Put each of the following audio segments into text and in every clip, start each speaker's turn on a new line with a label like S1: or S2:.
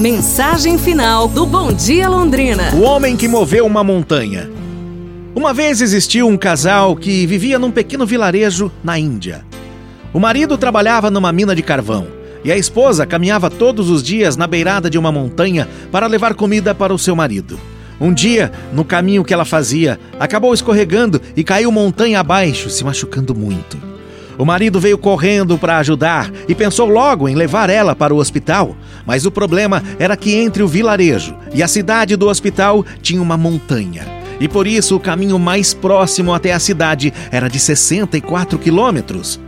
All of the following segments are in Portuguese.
S1: Mensagem final do Bom Dia Londrina.
S2: O homem que moveu uma montanha. Uma vez existiu um casal que vivia num pequeno vilarejo na Índia. O marido trabalhava numa mina de carvão e a esposa caminhava todos os dias na beirada de uma montanha para levar comida para o seu marido. Um dia, no caminho que ela fazia, acabou escorregando e caiu montanha abaixo, se machucando muito. O marido veio correndo para ajudar e pensou logo em levar ela para o hospital. Mas o problema era que entre o vilarejo e a cidade do hospital tinha uma montanha. E por isso o caminho mais próximo até a cidade era de 64 quilômetros.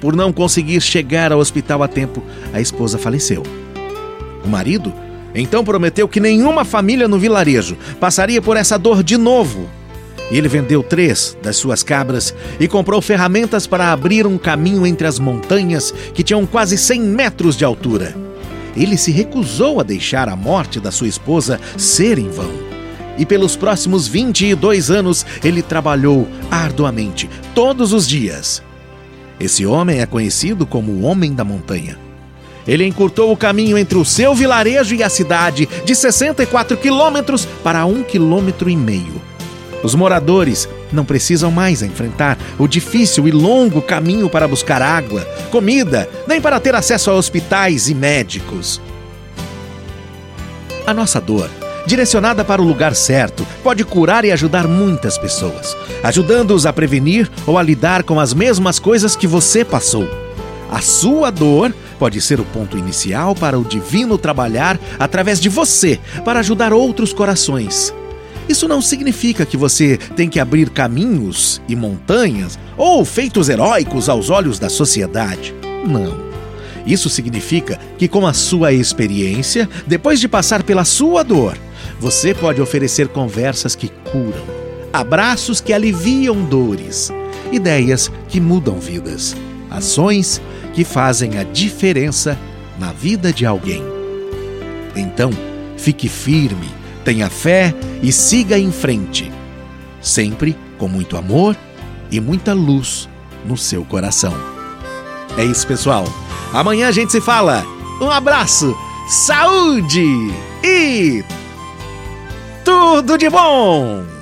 S2: Por não conseguir chegar ao hospital a tempo, a esposa faleceu. O marido então prometeu que nenhuma família no vilarejo passaria por essa dor de novo ele vendeu três das suas cabras e comprou ferramentas para abrir um caminho entre as montanhas que tinham quase 100 metros de altura. Ele se recusou a deixar a morte da sua esposa ser em vão. E pelos próximos 22 anos ele trabalhou arduamente, todos os dias. Esse homem é conhecido como o Homem da Montanha. Ele encurtou o caminho entre o seu vilarejo e a cidade de 64 quilômetros para um quilômetro e meio os moradores não precisam mais enfrentar o difícil e longo caminho para buscar água, comida, nem para ter acesso a hospitais e médicos. A nossa dor, direcionada para o lugar certo, pode curar e ajudar muitas pessoas, ajudando-os a prevenir ou a lidar com as mesmas coisas que você passou. A sua dor pode ser o ponto inicial para o divino trabalhar através de você para ajudar outros corações. Isso não significa que você tem que abrir caminhos e montanhas ou feitos heróicos aos olhos da sociedade. Não. Isso significa que, com a sua experiência, depois de passar pela sua dor, você pode oferecer conversas que curam, abraços que aliviam dores, ideias que mudam vidas, ações que fazem a diferença na vida de alguém. Então, fique firme tenha fé e siga em frente, sempre com muito amor e muita luz no seu coração. É isso, pessoal. Amanhã a gente se fala. Um abraço, saúde e tudo de bom!